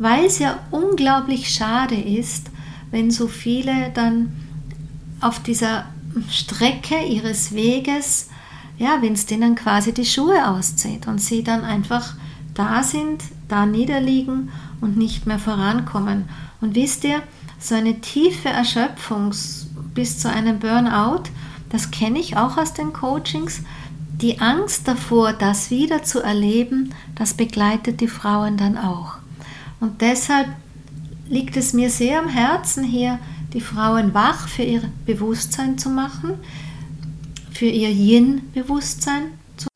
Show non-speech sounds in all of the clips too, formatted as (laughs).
weil es ja unglaublich schade ist, wenn so viele dann auf dieser Strecke ihres Weges, ja, wenn es denen quasi die Schuhe auszieht und sie dann einfach da sind, da niederliegen und nicht mehr vorankommen. Und wisst ihr, so eine tiefe Erschöpfung bis zu einem Burnout, das kenne ich auch aus den Coachings. Die Angst davor, das wieder zu erleben, das begleitet die Frauen dann auch. Und deshalb liegt es mir sehr am Herzen, hier die Frauen wach für ihr Bewusstsein zu machen, für ihr Yin-Bewusstsein zu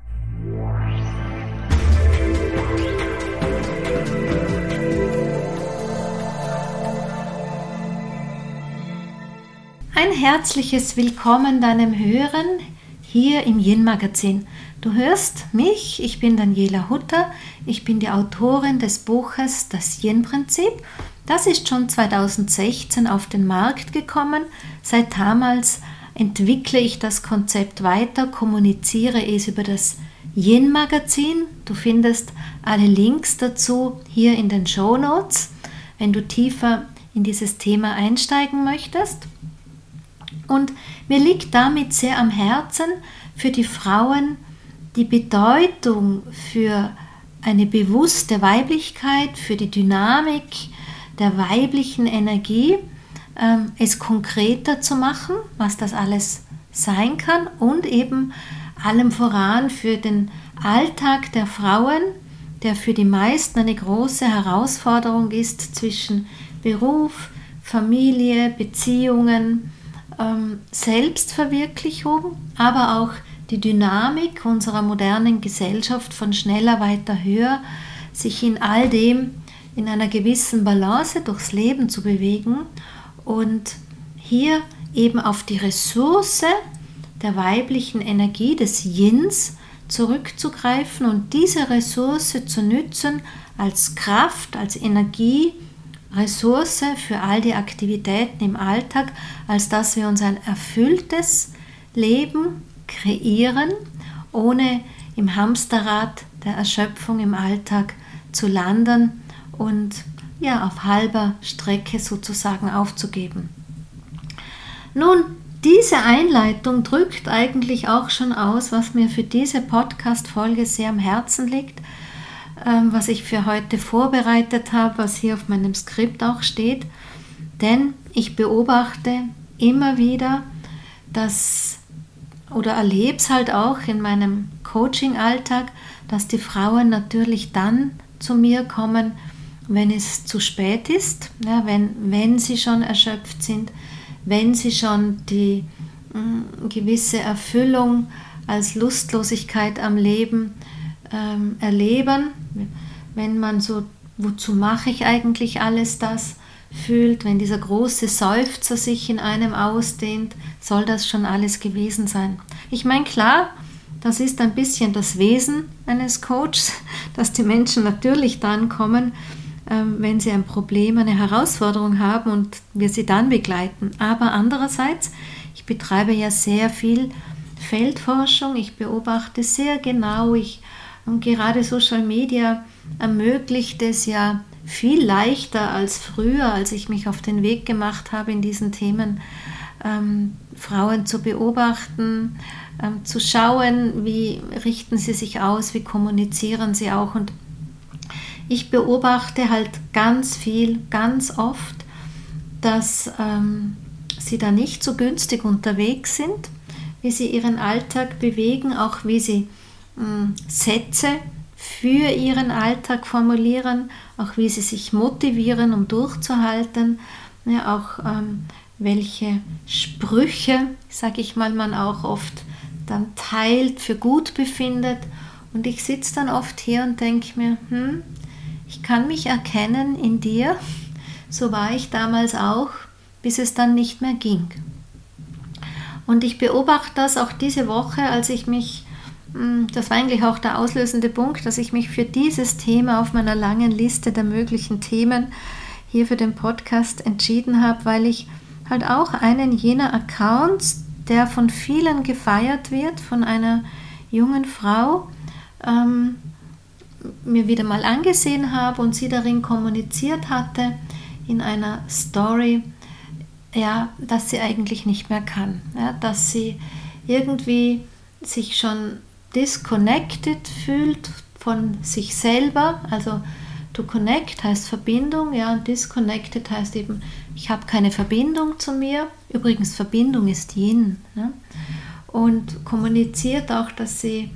Ein herzliches Willkommen deinem Hören hier im Yin-Magazin. Du hörst mich, ich bin Daniela Hutter, ich bin die Autorin des Buches Das Yin-Prinzip. Das ist schon 2016 auf den Markt gekommen. Seit damals entwickle ich das Konzept weiter, kommuniziere es über das Yin-Magazin. Du findest alle Links dazu hier in den Show Notes, wenn du tiefer in dieses Thema einsteigen möchtest. Und mir liegt damit sehr am Herzen, für die Frauen die Bedeutung für eine bewusste Weiblichkeit, für die Dynamik der weiblichen Energie, ähm, es konkreter zu machen, was das alles sein kann und eben allem voran für den Alltag der Frauen, der für die meisten eine große Herausforderung ist zwischen Beruf, Familie, Beziehungen, ähm, Selbstverwirklichung, aber auch die Dynamik unserer modernen Gesellschaft von schneller, weiter, höher, sich in all dem in einer gewissen Balance durchs Leben zu bewegen und hier eben auf die Ressource der weiblichen Energie des Yins zurückzugreifen und diese Ressource zu nützen als Kraft, als Energie, Ressource für all die Aktivitäten im Alltag, als dass wir uns ein erfülltes Leben kreieren, ohne im Hamsterrad der Erschöpfung im Alltag zu landen und ja auf halber Strecke sozusagen aufzugeben. Nun, diese Einleitung drückt eigentlich auch schon aus, was mir für diese Podcast-Folge sehr am Herzen liegt, ähm, was ich für heute vorbereitet habe, was hier auf meinem Skript auch steht. Denn ich beobachte immer wieder, dass oder erlebe es halt auch in meinem Coaching-Alltag, dass die Frauen natürlich dann zu mir kommen, wenn es zu spät ist, ja, wenn, wenn sie schon erschöpft sind, wenn sie schon die mh, mm, gewisse Erfüllung als Lustlosigkeit am Leben ähm, erleben, wenn man so, wozu mache ich eigentlich alles das, fühlt, wenn dieser große Seufzer sich in einem ausdehnt, soll das schon alles gewesen sein. Ich meine, klar, das ist ein bisschen das Wesen eines Coaches, (laughs) dass die Menschen natürlich dann kommen, ähm, wenn sie ein Problem, eine Herausforderung haben und wir sie dann begleiten. Aber andererseits, ich betreibe ja sehr viel Feldforschung, ich beobachte sehr genau, ich, und gerade Social Media ermöglicht es ja viel leichter als früher, als ich mich auf den Weg gemacht habe in diesen Themen, ähm, Frauen zu beobachten, ähm, zu schauen, wie richten sie sich aus, wie kommunizieren sie auch. Und ich beobachte halt ganz viel, ganz oft, dass ähm, sie da nicht so günstig unterwegs sind, wie sie ihren Alltag bewegen, auch wie sie ähm, Sätze für ihren Alltag formulieren, auch wie sie sich motivieren, um durchzuhalten, ja, auch ähm, welche Sprüche, sage ich mal, man auch oft dann teilt, für gut befindet. Und ich sitze dann oft hier und denke mir, hm, ich kann mich erkennen in dir, so war ich damals auch, bis es dann nicht mehr ging. Und ich beobachte das auch diese Woche, als ich mich das war eigentlich auch der auslösende Punkt, dass ich mich für dieses Thema auf meiner langen Liste der möglichen Themen hier für den Podcast entschieden habe, weil ich halt auch einen jener Accounts, der von vielen gefeiert wird, von einer jungen Frau, ähm, mir wieder mal angesehen habe und sie darin kommuniziert hatte in einer Story, ja, dass sie eigentlich nicht mehr kann, ja, dass sie irgendwie sich schon disconnected fühlt von sich selber, also to connect heißt Verbindung, ja, und disconnected heißt eben, ich habe keine Verbindung zu mir. Übrigens, Verbindung ist Yin. Ne? Und kommuniziert auch, dass sie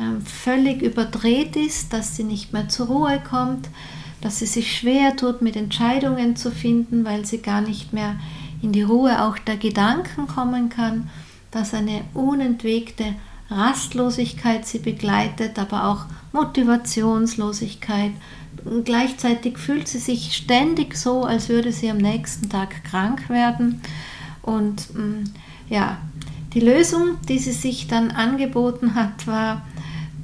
ähm, völlig überdreht ist, dass sie nicht mehr zur Ruhe kommt, dass sie sich schwer tut, mit Entscheidungen zu finden, weil sie gar nicht mehr in die Ruhe auch der Gedanken kommen kann, dass eine unentwegte Rastlosigkeit sie begleitet, aber auch Motivationslosigkeit. Und gleichzeitig fühlt sie sich ständig so, als würde sie am nächsten Tag krank werden. Und mm, ja, die Lösung, die sie sich dann angeboten hat, war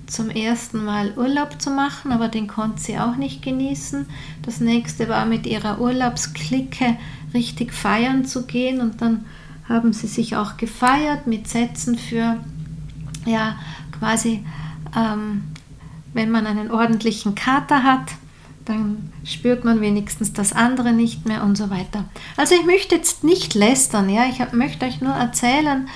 zum ersten Mal Urlaub zu machen, aber den konnte sie auch nicht genießen. Das nächste war mit ihrer Urlaubsklicke richtig feiern zu gehen und dann haben sie sich auch gefeiert mit Sätzen für ja quasi, ähm, wenn man einen ordentlichen Kater hat, dann spürt man wenigstens das andere nicht mehr und so weiter. Also ich möchte jetzt nicht lästern, ja, ich hab, möchte euch nur erzählen,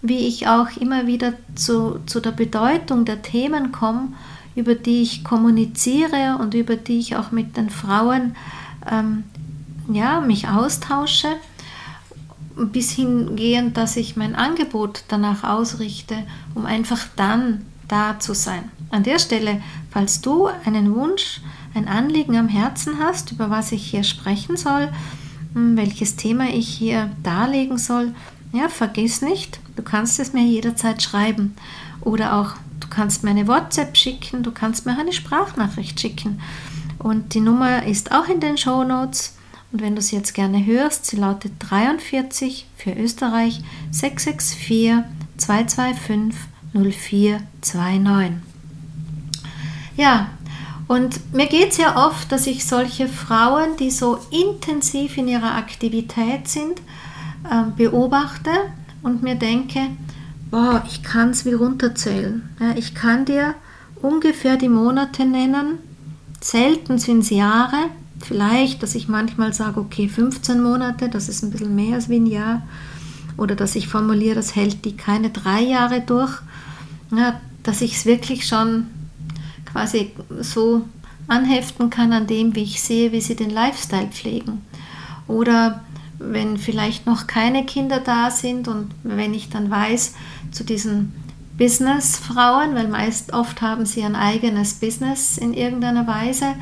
wie ich auch immer wieder zu, zu der Bedeutung der Themen komme, über die ich kommuniziere und über die ich auch mit den Frauen ähm, ja, mich austausche bis hingehend, dass ich mein Angebot danach ausrichte, um einfach dann da zu sein. An der Stelle, falls du einen Wunsch, ein Anliegen am Herzen hast, über was ich hier sprechen soll, hm, welches Thema ich hier darlegen soll, ja, vergiss nicht, du kannst es mir jederzeit schreiben oder auch du kannst mir eine WhatsApp schicken, du kannst mir eine Sprachnachricht schicken. Und die Nummer ist auch in den Show Notes. Und wenn du sie jetzt gerne hörst, sie lautet 43 für Österreich 664 225 0429. Ja, und mir geht es ja oft, dass ich solche Frauen, die so intensiv in ihrer Aktivität sind, äh, beobachte und mir denke, boah, ich kann es wie runterzählen. Ich kann dir ungefähr die Monate nennen, selten sind es Jahre, Vielleicht, dass ich manchmal sage, okay, 15 Monate, das ist ein bisschen mehr als wie ein Jahr. Oder dass ich formuliere, das hält die keine drei Jahre durch. Ja, dass ich es wirklich schon quasi so anheften kann an dem, wie ich sehe, wie sie den Lifestyle pflegen. Oder wenn vielleicht noch keine Kinder da sind und wenn ich dann weiß, zu diesen Businessfrauen, weil meist oft haben sie ein eigenes Business in irgendeiner Weise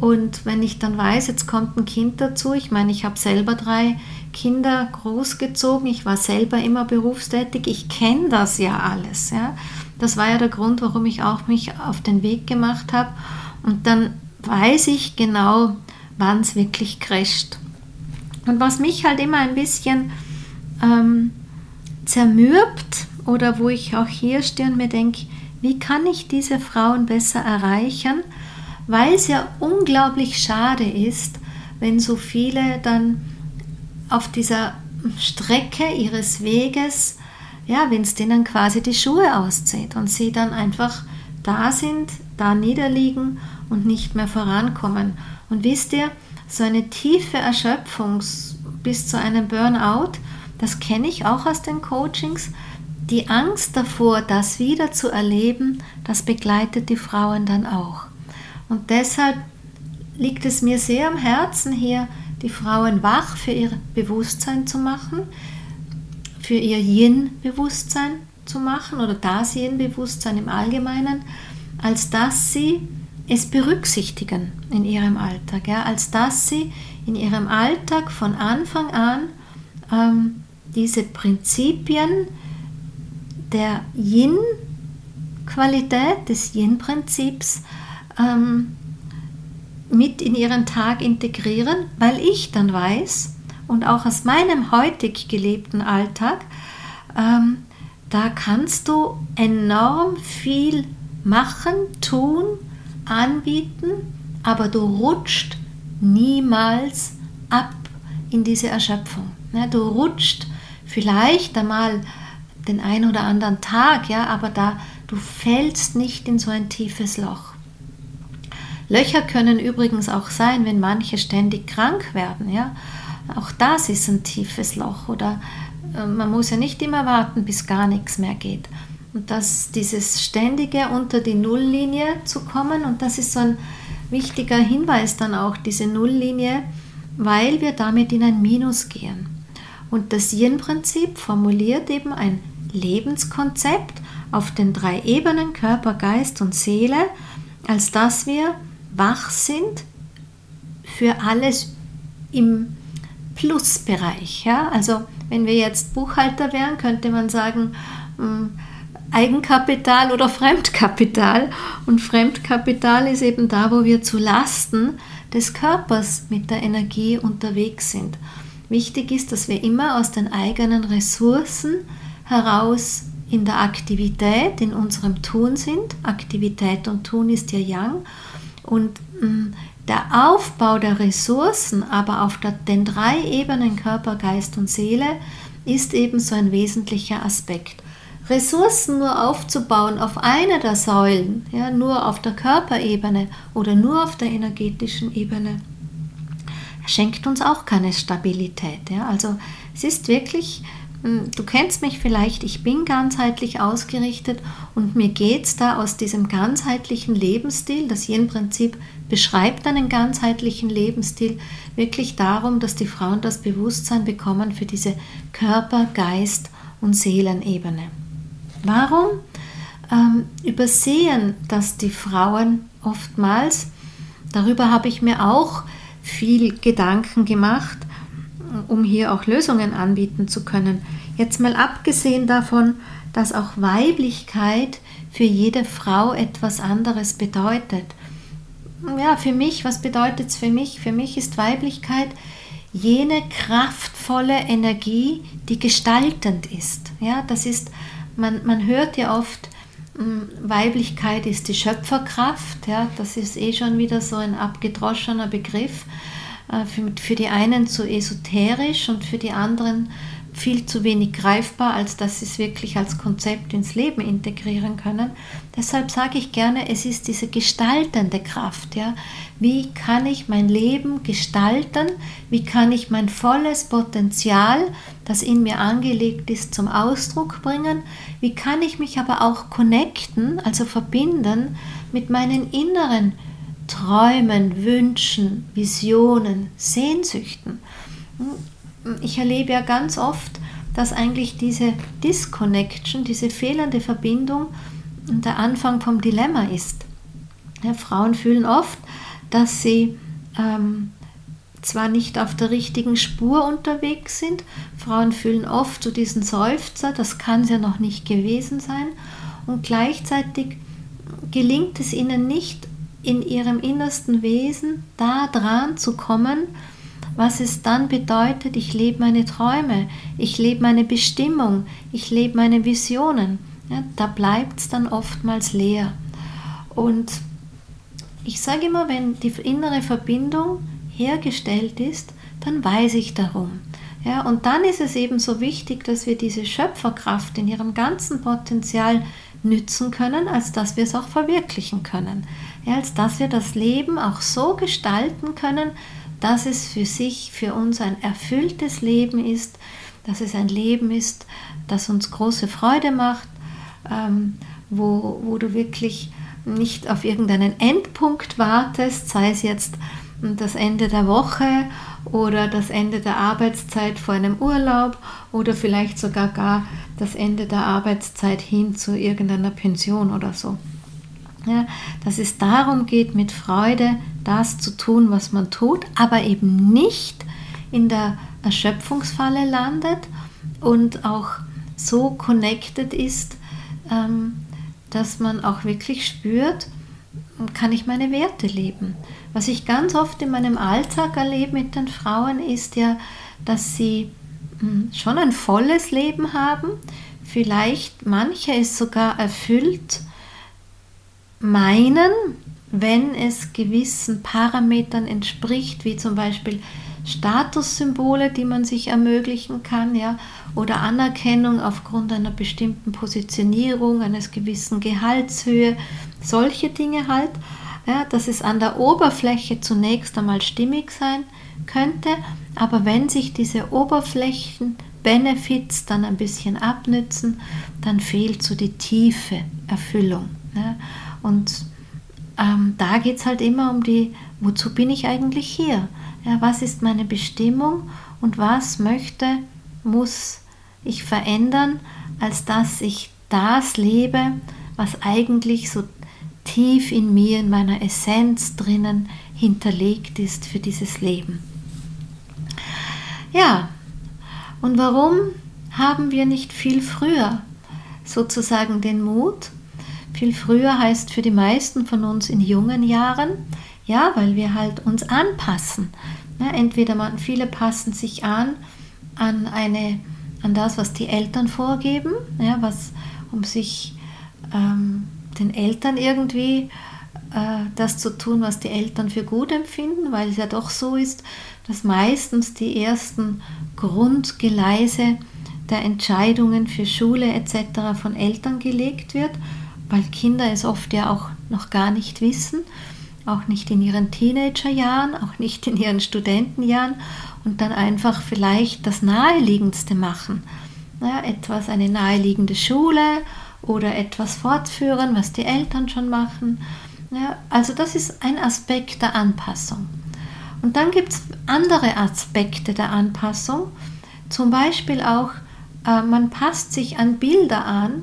und wenn ich dann weiß, jetzt kommt ein Kind dazu, ich meine, ich habe selber drei Kinder großgezogen, ich war selber immer berufstätig, ich kenne das ja alles. Ja? Das war ja der Grund, warum ich auch mich auf den Weg gemacht habe. Und dann weiß ich genau, wann es wirklich crasht. Und was mich halt immer ein bisschen ähm, zermürbt oder wo ich auch hier stehe und mir denke, wie kann ich diese Frauen besser erreichen? Weil es ja unglaublich schade ist, wenn so viele dann auf dieser Strecke ihres Weges, ja, wenn es denen quasi die Schuhe auszieht und sie dann einfach da sind, da niederliegen und nicht mehr vorankommen. Und wisst ihr, so eine tiefe Erschöpfung bis zu einem Burnout, das kenne ich auch aus den Coachings. Die Angst davor, das wieder zu erleben, das begleitet die Frauen dann auch. Und deshalb liegt es mir sehr am Herzen, hier die Frauen wach für ihr Bewusstsein zu machen, für ihr Yin-Bewusstsein zu machen oder das Yin-Bewusstsein im Allgemeinen, als dass sie es berücksichtigen in ihrem Alltag, ja, als dass sie in ihrem Alltag von Anfang an ähm, diese Prinzipien der Yin-Qualität, des Yin-Prinzips ähm, mit in ihren Tag integrieren, weil ich dann weiß und auch aus meinem heutig gelebten Alltag, ähm, da kannst du enorm viel machen, tun, anbieten, aber du rutscht niemals ab in diese Erschöpfung. Ne? Du rutscht vielleicht einmal den ein oder anderen Tag, ja, aber da du fällst nicht in so ein tiefes Loch. Löcher können übrigens auch sein, wenn manche ständig krank werden. Ja? Auch das ist ein tiefes Loch oder äh, man muss ja nicht immer warten, bis gar nichts mehr geht. Und dass dieses ständige unter die Nulllinie zu kommen und das ist so ein wichtiger Hinweis dann auch, diese Nulllinie, weil wir damit in ein Minus gehen. Und das Yin-Prinzip formuliert eben ein Lebenskonzept auf den drei Ebenen Körper, Geist und Seele, als dass wir wach sind für alles im Plusbereich. Ja? Also wenn wir jetzt Buchhalter wären, könnte man sagen, hm, Eigenkapital oder Fremdkapital. Und Fremdkapital ist eben da, wo wir zu Lasten des Körpers mit der Energie unterwegs sind. Wichtig ist, dass wir immer aus den eigenen Ressourcen heraus in der Aktivität, in unserem Tun sind. Aktivität und Tun ist ja Yang. Und hm, der Aufbau der Ressourcen, aber auf den drei Ebenen Körper, Geist und Seele, ist eben so ein wesentlicher Aspekt. Ressourcen nur aufzubauen auf einer der Säulen, ja, nur auf der Körperebene oder nur auf der energetischen Ebene, schenkt uns auch keine Stabilität. Ja. Also es ist wirklich du kennst mich vielleicht, ich bin ganzheitlich ausgerichtet und mir geht es da aus diesem ganzheitlichen Lebensstil, das Yin-Prinzip beschreibt einen ganzheitlichen Lebensstil, wirklich darum, dass die Frauen das Bewusstsein bekommen für diese Körper-, Geist- und Seelenebene. Warum ähm, übersehen das die Frauen oftmals? Darüber habe ich mir auch viel Gedanken gemacht um hier auch Lösungen anbieten zu können. Jetzt mal abgesehen davon, dass auch Weiblichkeit für jede Frau etwas anderes bedeutet. Ja, für mich, was bedeutet es für mich? Für mich ist Weiblichkeit jene kraftvolle Energie, die gestaltend ist. Ja, das ist, man, man hört ja oft, hm, Weiblichkeit ist die Schöpferkraft, ja, das ist eh schon wieder so ein abgedroschener Begriff. Äh, für, für die einen zu esoterisch und für die anderen viel zu wenig greifbar, als dass sie es wirklich als Konzept ins Leben integrieren können. Deshalb sage ich gerne, es ist diese gestaltende Kraft. Ja? Wie kann ich mein Leben gestalten? Wie kann ich mein volles Potenzial, das in mir angelegt ist, zum Ausdruck bringen? Wie kann ich mich aber auch connecten, also verbinden mit meinen inneren Träumen, Wünschen, Visionen, Sehnsüchten. Ich erlebe ja ganz oft, dass eigentlich diese Disconnection, diese fehlende Verbindung der Anfang vom Dilemma ist. Ja, Frauen fühlen oft, dass sie ähm, zwar nicht auf der richtigen Spur unterwegs sind, Frauen fühlen oft so diesen Seufzer, das kann es ja noch nicht gewesen sein, und gleichzeitig gelingt es ihnen nicht, in ihrem innersten Wesen da dran zu kommen, was es dann bedeutet, ich lebe meine Träume, ich lebe meine Bestimmung, ich lebe meine Visionen. Ja, da bleibt es dann oftmals leer. Und ich sage immer, wenn die innere Verbindung hergestellt ist, dann weiß ich darum. Ja, und dann ist es eben so wichtig, dass wir diese Schöpferkraft in ihrem ganzen Potenzial nützen können, als dass wir es auch verwirklichen können. Als dass wir das Leben auch so gestalten können, dass es für sich, für uns ein erfülltes Leben ist, dass es ein Leben ist, das uns große Freude macht, ähm, wo, wo du wirklich nicht auf irgendeinen Endpunkt wartest, sei es jetzt das Ende der Woche oder das Ende der Arbeitszeit vor einem Urlaub oder vielleicht sogar gar das Ende der Arbeitszeit hin zu irgendeiner Pension oder so. Ja, dass es darum geht, mit Freude das zu tun, was man tut, aber eben nicht in der Erschöpfungsfalle landet und auch so connected ist, ähm, dass man auch wirklich spürt, kann ich meine Werte leben. Was ich ganz oft in meinem Alltag erlebe mit den Frauen ist ja, dass sie hm, schon ein volles Leben haben, vielleicht manche es sogar erfüllt meinen, wenn es gewissen Parametern entspricht, wie zum Beispiel Statussymbole, die man sich ermöglichen kann, ja, oder Anerkennung aufgrund einer bestimmten Positionierung, eines gewissen Gehaltshöhe, solche Dinge halt. ja, dass es an der Oberfläche zunächst einmal stimmig sein könnte, aber wenn sich diese Oberflächen-Benefits dann ein bisschen abnützen, dann fehlt so die tiefe Erfüllung. Ja. Und ähm, da geht es halt immer um die, wozu bin ich eigentlich hier? Ja, was ist meine Bestimmung und was möchte, muss ich verändern, als dass ich das lebe, was eigentlich so tief in mir, in meiner Essenz drinnen hinterlegt ist für dieses Leben. Ja, und warum haben wir nicht viel früher sozusagen den Mut? Viel früher heißt für die meisten von uns in jungen Jahren, ja, weil wir halt uns anpassen. Ja, entweder man, viele passen sich an an eine an das, was die Eltern vorgeben, ja, was um sich ähm, den Eltern irgendwie äh, das zu tun, was die Eltern für gut empfinden, weil es ja doch so ist, dass meistens die ersten Grundgeleise der Entscheidungen für Schule etc. von Eltern gelegt wird, weil Kinder es oft ja auch noch gar nicht wissen, auch nicht in ihren Teenagerjahren, auch nicht in ihren Studentenjahren und dann einfach vielleicht das Naheliegendste machen. Ja, etwas, eine naheliegende Schule oder etwas fortführen, was die Eltern schon machen. Ja, also das ist ein Aspekt der Anpassung. Und dann gibt es andere Aspekte der Anpassung, zum Beispiel auch, äh, man passt sich an Bilder an,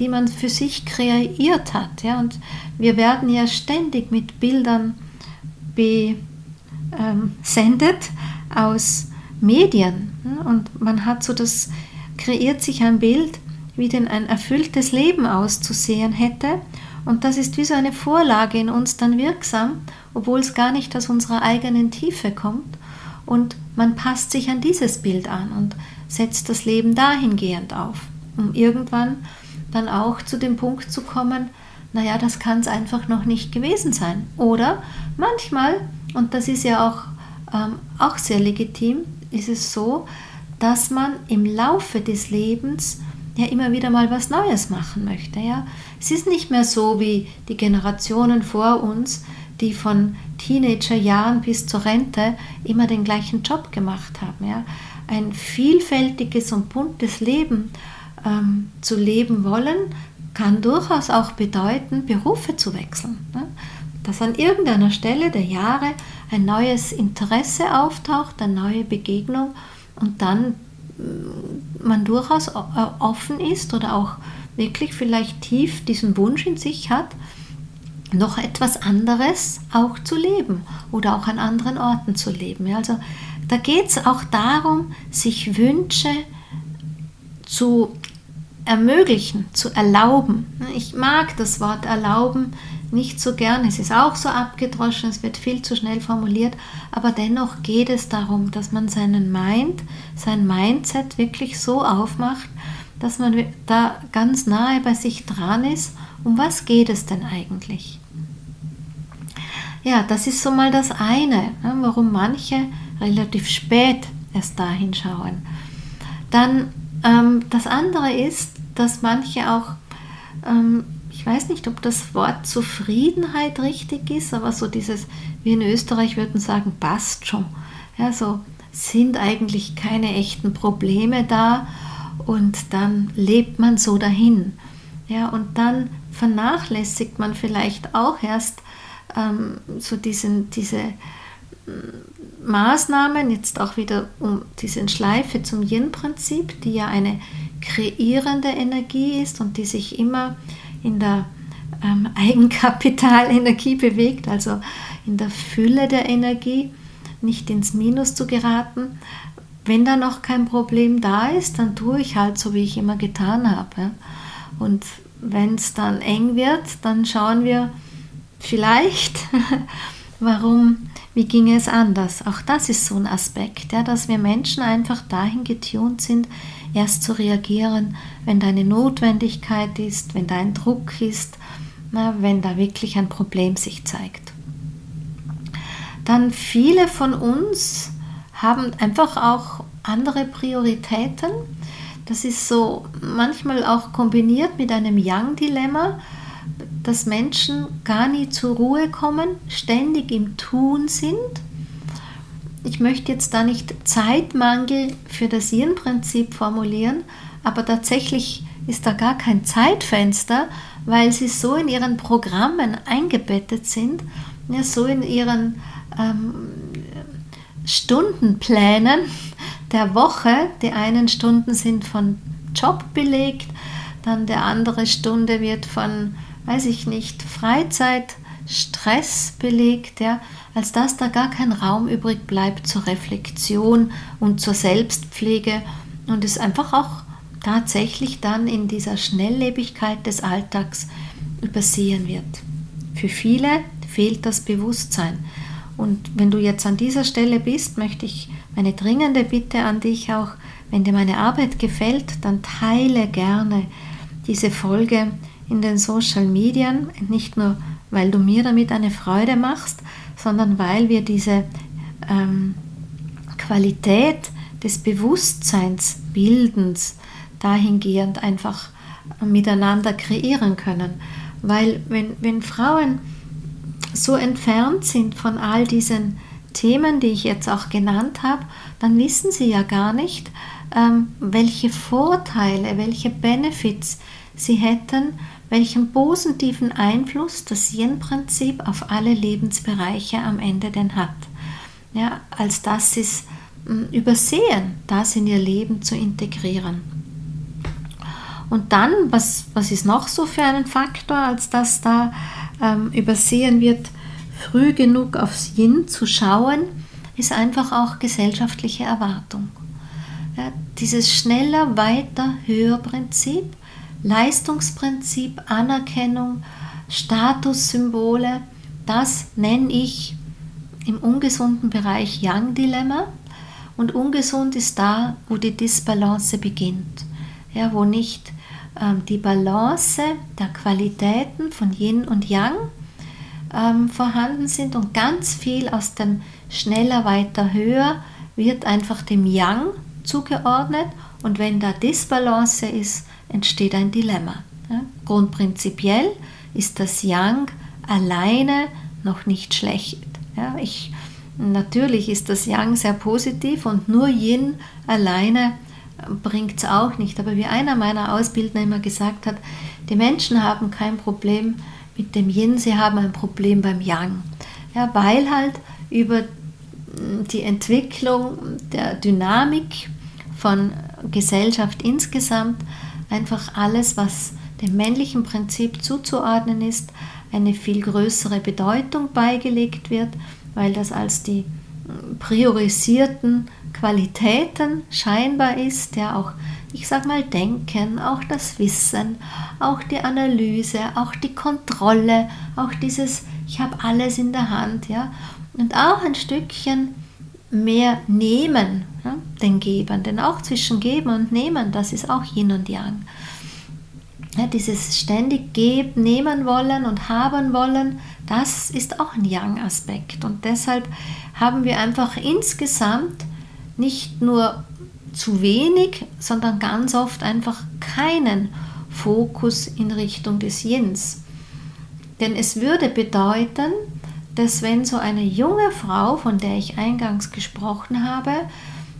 die man für sich kreiert hat. Ja? Und wir werden ja ständig mit Bildern besendet ähm, aus Medien. Und man hat so das, kreiert sich ein Bild, wie denn ein erfülltes Leben auszusehen hätte. Und das ist wie so eine Vorlage in uns dann wirksam, obwohl es gar nicht aus unserer eigenen Tiefe kommt. Und man passt sich an dieses Bild an und setzt das Leben dahingehend auf, um irgendwann dann auch zu dem Punkt zu kommen, naja, das kann es einfach noch nicht gewesen sein. Oder manchmal, und das ist ja auch, ähm, auch sehr legitim, ist es so, dass man im Laufe des Lebens ja immer wieder mal was Neues machen möchte. Ja? Es ist nicht mehr so wie die Generationen vor uns, die von Teenagerjahren bis zur Rente immer den gleichen Job gemacht haben. Ja? Ein vielfältiges und buntes Leben ähm, zu leben wollen, kann durchaus auch bedeuten, Berufe zu wechseln. Ne? Dass an irgendeiner Stelle der Jahre ein neues Interesse auftaucht, eine neue Begegnung und dann mm, man durchaus äh, offen ist oder auch wirklich vielleicht tief diesen Wunsch in sich hat, noch etwas anderes auch zu leben oder auch an anderen Orten zu leben. Also da geht es auch darum, sich Wünsche zu ermöglichen, zu erlauben. Ich mag das Wort erlauben nicht so gern, es ist auch so abgedroschen, es wird viel zu schnell formuliert, aber dennoch geht es darum, dass man seinen Mind, sein Mindset wirklich so aufmacht, dass man da ganz nahe bei sich dran ist. Um was geht es denn eigentlich? Ja, das ist so mal das eine, ne, warum manche relativ spät erst da hinschauen. Dann ähm, das andere ist, dass manche auch, ähm, ich weiß nicht, ob das Wort Zufriedenheit richtig ist, aber so dieses, wir in Österreich würden sagen, passt schon. Ja, so sind eigentlich keine echten Probleme da und dann lebt man so dahin. Ja, und dann vernachlässigt man vielleicht auch erst ähm, so diesen, diese Maßnahmen, jetzt auch wieder um diese Schleife zum Yin-Prinzip, die ja eine kreierende Energie ist und die sich immer in der ähm, (laughs) Eigenkapitalenergie bewegt, also in der Fülle der Energie, nicht ins Minus zu geraten. Wenn da noch kein Problem da ist, dann tue ich halt so, wie ich immer getan habe. Und wenn es dann eng wird, dann schauen wir vielleicht, (laughs) warum wie ginge es anders? Auch das ist so ein Aspekt, ja, dass wir Menschen einfach dahin getunt sind, erst zu reagieren, wenn da eine Notwendigkeit ist, wenn da ein Druck ist, na, wenn da wirklich ein Problem sich zeigt. Dann viele von uns haben einfach auch andere Prioritäten. Das ist so manchmal auch kombiniert mit einem Young-Dilemma. Dass Menschen gar nie zur Ruhe kommen, ständig im Tun sind. Ich möchte jetzt da nicht Zeitmangel für das Yin-Prinzip formulieren, aber tatsächlich ist da gar kein Zeitfenster, weil sie so in ihren Programmen eingebettet sind, ja, so in ihren ähm, Stundenplänen der Woche. Die einen Stunden sind von Job belegt, dann der andere Stunde wird von, weiß ich nicht, Freizeit, Stress belegt, ja, als dass da gar kein Raum übrig bleibt zur Reflexion und zur Selbstpflege und es einfach auch tatsächlich dann in dieser Schnelllebigkeit des Alltags übersehen wird. Für viele fehlt das Bewusstsein. Und wenn du jetzt an dieser Stelle bist, möchte ich meine dringende Bitte an dich auch, wenn dir meine Arbeit gefällt, dann teile gerne diese Folge in den Social Medien, nicht nur weil du mir damit eine Freude machst, sondern weil wir diese ähm, Qualität des Bewusstseinsbildens dahingehend einfach miteinander kreieren können. Weil wenn, wenn Frauen so entfernt sind von all diesen Themen, die ich jetzt auch genannt habe, dann wissen sie ja gar nicht, ähm, welche Vorteile, welche Benefits sie hätten, welchen positiven Einfluss das Yin-Prinzip auf alle Lebensbereiche am Ende denn hat. Ja, als dass sie es hm, übersehen, das in ihr Leben zu integrieren. Und dann, was, was ist noch so für einen Faktor, als dass da ähm, übersehen wird, früh genug aufs Yin zu schauen, ist einfach auch gesellschaftliche Erwartung. Ja, dieses schneller, weiter, höher Prinzip, Leistungsprinzip, Anerkennung, Statussymbole, das nenne ich im ungesunden Bereich Yang-Dilemma. Und ungesund ist da, wo die Disbalance beginnt, ja, wo nicht ähm, die Balance der Qualitäten von Yin und Yang ähm, vorhanden sind und ganz viel aus dem schneller, weiter, höher wird einfach dem Yang zugeordnet und wenn da Disbalance ist, entsteht ein Dilemma. Ja? Grundprinzipiell ist das Yang alleine noch nicht schlecht. Ja? Ich, natürlich ist das Yang sehr positiv und nur Yin alleine bringt es auch nicht. Aber wie einer meiner Ausbildner immer gesagt hat, die Menschen haben kein Problem mit dem Yin, sie haben ein Problem beim Yang. Ja, weil halt über die Entwicklung der Dynamik von Gesellschaft insgesamt einfach alles, was dem männlichen Prinzip zuzuordnen ist, eine viel größere Bedeutung beigelegt wird, weil das als die priorisierten Qualitäten scheinbar ist, der auch, ich sag mal, Denken, auch das Wissen, auch die Analyse, auch die Kontrolle, auch dieses, ich habe alles in der Hand, ja, und auch ein Stückchen mehr nehmen, ja, den Gebern, denn auch zwischen Geben und Nehmen, das ist auch Yin und Yang. Ja, dieses ständig geben, nehmen wollen und haben wollen, das ist auch ein Yang-Aspekt. Und deshalb haben wir einfach insgesamt nicht nur zu wenig, sondern ganz oft einfach keinen Fokus in Richtung des Yins. Denn es würde bedeuten, dass wenn so eine junge Frau, von der ich eingangs gesprochen habe,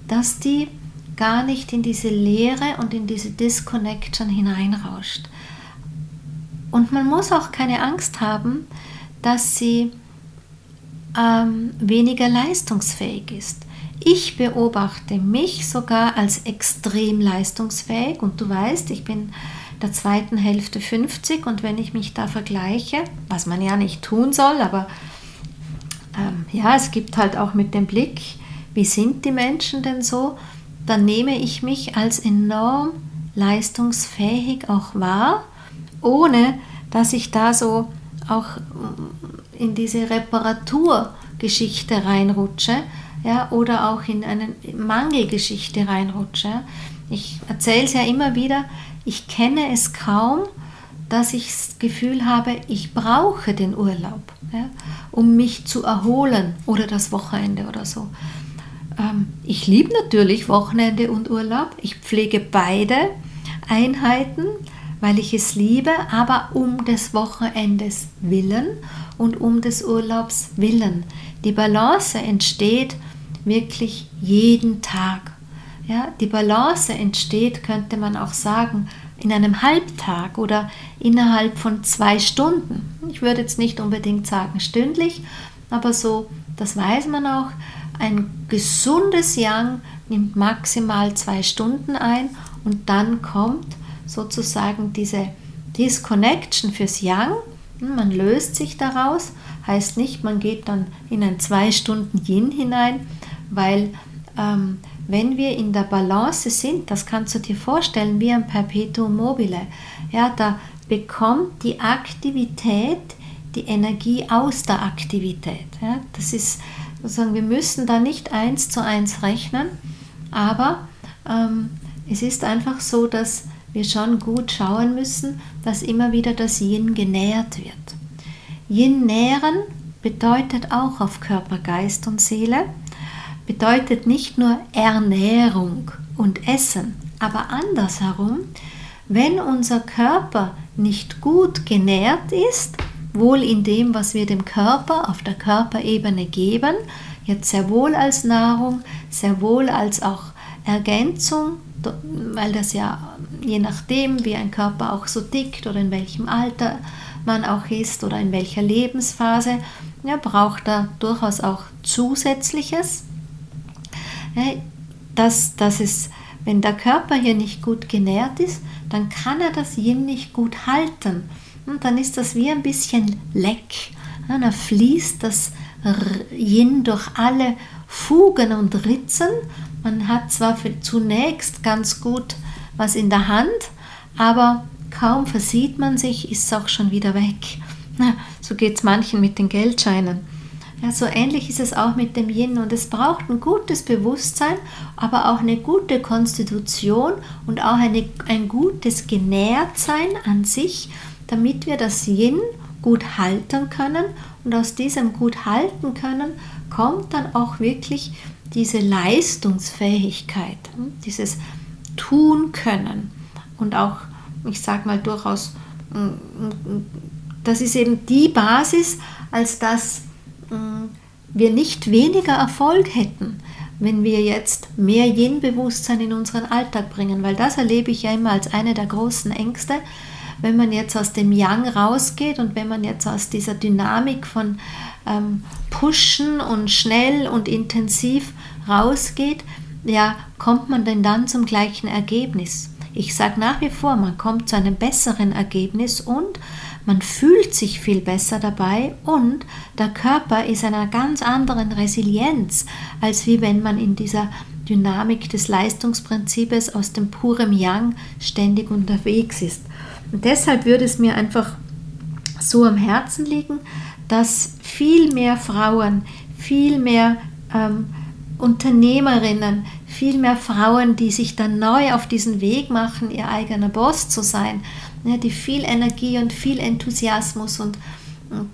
dass die gar nicht in diese Leere und in diese Disconnection hineinrauscht. Und man muss auch keine Angst haben, dass sie ähm, weniger leistungsfähig ist. Ich beobachte mich sogar als extrem leistungsfähig und du weißt, ich bin der zweiten Hälfte 50 und wenn ich mich da vergleiche, was man ja nicht tun soll, aber ähm, ja, es gibt halt auch mit dem Blick, wie sind die Menschen denn so, dann nehme ich mich als enorm leistungsfähig auch wahr, ohne dass ich da so auch in diese Reparaturgeschichte reinrutsche ja, oder auch in eine Mangelgeschichte reinrutsche. Ich erzähle es ja immer wieder, ich kenne es kaum, dass ich das Gefühl habe, ich brauche den Urlaub, ja, um mich zu erholen oder das Wochenende oder so. Ähm, ich liebe natürlich Wochenende und Urlaub. Ich pflege beide Einheiten, weil ich es liebe, aber um des Wochenendes willen und um des Urlaubs willen. Die Balance entsteht wirklich jeden Tag. Ja, die Balance entsteht, könnte man auch sagen, in einem Halbtag oder innerhalb von zwei Stunden. Ich würde jetzt nicht unbedingt sagen stündlich, aber so, das weiß man auch. Ein gesundes Yang nimmt maximal zwei Stunden ein und dann kommt sozusagen diese Disconnection fürs Yang. Man löst sich daraus, heißt nicht, man geht dann in ein zwei Stunden Yin hinein, weil ähm, wenn wir in der Balance sind, das kannst du dir vorstellen wie ein Perpetuum mobile, ja, da bekommt die Aktivität die Energie aus der Aktivität. Ja. Das ist sozusagen, wir müssen da nicht eins zu eins rechnen, aber ähm, es ist einfach so, dass wir schon gut schauen müssen, dass immer wieder das Yin genährt wird. Yin nähren bedeutet auch auf Körper, Geist und Seele bedeutet nicht nur Ernährung und Essen, aber andersherum, wenn unser Körper nicht gut genährt ist, wohl in dem, was wir dem Körper auf der Körperebene geben, jetzt sehr wohl als Nahrung, sehr wohl als auch Ergänzung, weil das ja je nachdem, wie ein Körper auch so tickt oder in welchem Alter man auch ist oder in welcher Lebensphase, ja, braucht er durchaus auch Zusätzliches dass, dass es, wenn der Körper hier nicht gut genährt ist, dann kann er das Yin nicht gut halten. Und dann ist das wie ein bisschen leck. dann fließt das Yin durch alle Fugen und Ritzen. Man hat zwar zunächst ganz gut was in der Hand, aber kaum versieht man sich, ist es auch schon wieder weg. so geht es manchen mit den Geldscheinen. Ja, so ähnlich ist es auch mit dem Yin. Und es braucht ein gutes Bewusstsein, aber auch eine gute Konstitution und auch eine, ein gutes Genährtsein an sich, damit wir das Yin gut halten können. Und aus diesem gut halten können kommt dann auch wirklich diese Leistungsfähigkeit, hm, dieses Tun können. Und auch, ich sage mal durchaus, hm, hm, das ist eben die Basis, als dass wir nicht weniger Erfolg hätten, wenn wir jetzt mehr Yin-Bewusstsein in unseren Alltag bringen, weil das erlebe ich ja immer als eine der großen Ängste, wenn man jetzt aus dem Yang rausgeht und wenn man jetzt aus dieser Dynamik von ähm, Pushen und schnell und intensiv rausgeht, ja, kommt man denn dann zum gleichen Ergebnis? Ich sage nach wie vor, man kommt zu einem besseren Ergebnis und man fühlt sich viel besser dabei und der Körper ist einer ganz anderen Resilienz, als wie wenn man in dieser Dynamik des Leistungsprinzips aus dem purem Yang ständig unterwegs ist. Und deshalb würde es mir einfach so am Herzen liegen, dass viel mehr Frauen, viel mehr ähm, Unternehmerinnen, viel mehr Frauen, die sich dann neu auf diesen Weg machen, ihr eigener Boss zu sein, die viel Energie und viel Enthusiasmus und,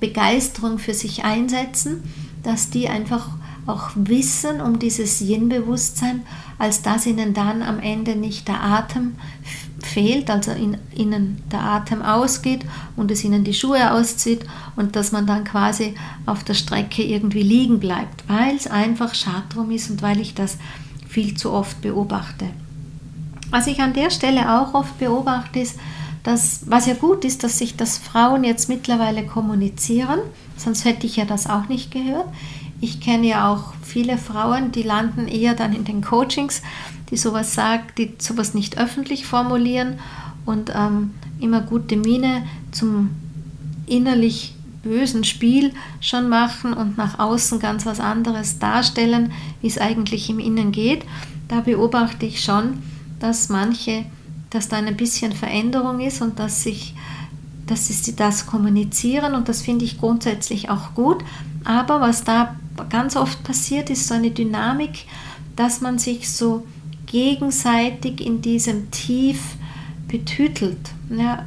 Begeisterung für sich einsetzen, dass die einfach auch wissen um dieses Yin-Bewusstsein, als dass ihnen dann am Ende nicht der Atem fehlt, also in, ihnen der Atem ausgeht und es ihnen die Schuhe auszieht und dass man dann quasi auf der Strecke irgendwie liegen bleibt, weil es einfach Schatrum ist und weil ich das viel zu oft beobachte. Was ich an der Stelle auch oft beobachte, ist, dass, was ja gut ist, dass sich das Frauen jetzt mittlerweile kommunizieren, sonst hätte ich ja das auch nicht gehört. Ich kenne ja auch viele Frauen, die landen eher dann in den Coachings, die sowas sagen, die sowas nicht öffentlich formulieren und ähm, immer gute Miene zum innerlich bösen Spiel schon machen und nach außen ganz was anderes darstellen, wie es eigentlich im Innen geht. Da beobachte ich schon, dass manche dass da ein bisschen Veränderung ist und dass sich dass sie das kommunizieren und das finde ich grundsätzlich auch gut. Aber was da ganz oft passiert, ist so eine Dynamik, dass man sich so gegenseitig in diesem Tief betütelt ja,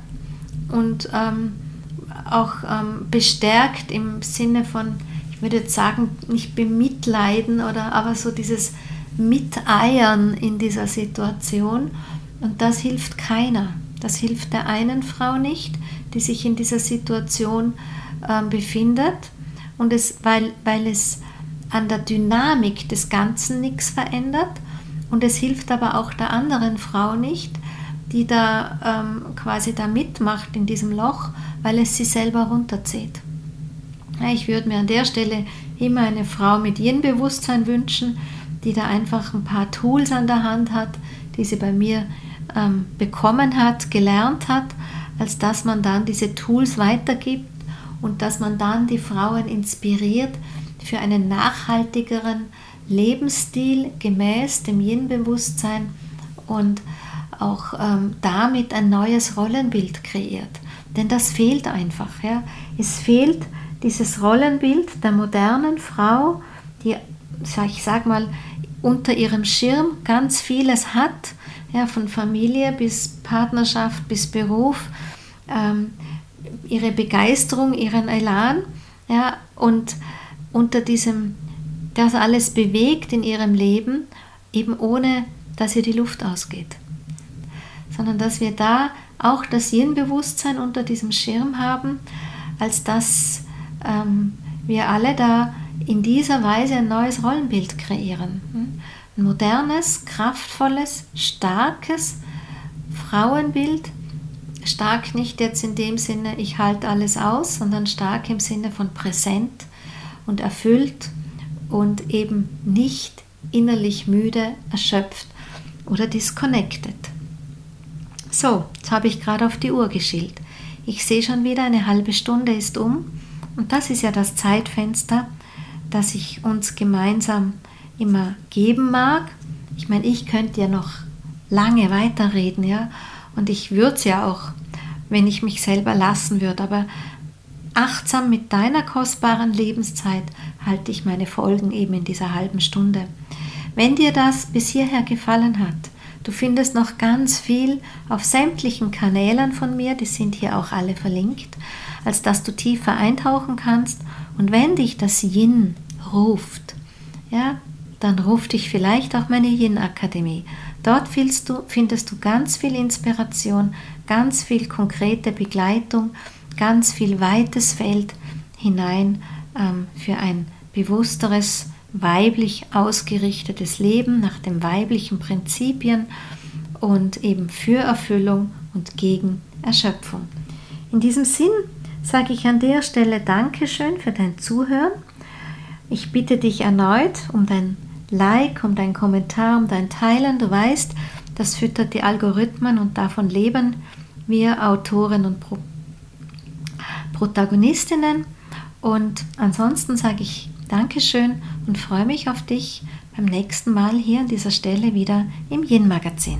und ähm, auch ähm, bestärkt im Sinne von, ich würde jetzt sagen, nicht bemitleiden oder aber so dieses Miteiern in dieser Situation und das hilft keiner. Das hilft der einen Frau nicht, die sich in dieser Situation äh, befindet und es, weil, weil es an der Dynamik des Ganzen nichts verändert und es hilft aber auch der anderen Frau nicht, die da ähm, quasi da mitmacht in diesem Loch, weil es sie selber runterzieht. Ich würde mir an der Stelle immer eine Frau mit Yin-Bewusstsein wünschen, die da einfach ein paar Tools an der Hand hat, die sie bei mir ähm, bekommen hat, gelernt hat, als dass man dann diese Tools weitergibt und dass man dann die Frauen inspiriert für einen nachhaltigeren Lebensstil gemäß dem Yin-Bewusstsein und auch ähm, damit ein neues Rollenbild kreiert. Denn das fehlt einfach. Ja. Es fehlt dieses Rollenbild der modernen Frau, die, ich sag mal, unter ihrem Schirm ganz vieles hat, ja, von Familie bis Partnerschaft bis Beruf, ähm, ihre Begeisterung, ihren Elan, ja, und unter diesem, das alles bewegt in ihrem Leben, eben ohne, dass ihr die Luft ausgeht. Sondern dass wir da auch das Yin-Bewusstsein unter diesem Schirm haben, als dass ähm, wir alle da in dieser Weise ein neues Rollenbild kreieren. Hm? Modernes, kraftvolles, starkes Frauenbild. Stark nicht jetzt in dem Sinne, ich halte alles aus, sondern stark im Sinne von präsent und erfüllt und eben nicht innerlich müde, erschöpft oder disconnected. So, jetzt habe ich gerade auf die Uhr geschielt. Ich sehe schon wieder, eine halbe Stunde ist um und das ist ja das Zeitfenster, das ich uns gemeinsam immer geben mag. Ich meine, ich könnte ja noch lange weiterreden, ja, und ich würde es ja auch, wenn ich mich selber lassen würde, aber achtsam mit deiner kostbaren Lebenszeit halte ich meine Folgen eben in dieser halben Stunde. Wenn dir das bis hierher gefallen hat, du findest noch ganz viel auf sämtlichen Kanälen von mir, die sind hier auch alle verlinkt, als dass du tiefer eintauchen kannst und wenn dich das Yin ruft, ja, dann ruft dich vielleicht auch meine Yin-Akademie. Dort findest du, findest du ganz viel Inspiration, ganz viel konkrete Begleitung, ganz viel weites Feld hinein ähm, für ein bewussteres, weiblich ausgerichtetes Leben nach den weiblichen Prinzipien und eben für Erfüllung und gegen Erschöpfung. In diesem Sinn sage ich an der Stelle Dankeschön für dein Zuhören ich bitte dich erneut um dein Like, um dein Kommentar, um dein Teilen. Du weißt, das füttert die Algorithmen und davon leben wir Autoren und Pro Protagonistinnen. Und ansonsten sage ich Dankeschön und freue mich auf dich beim nächsten Mal hier an dieser Stelle wieder im Yin Magazin.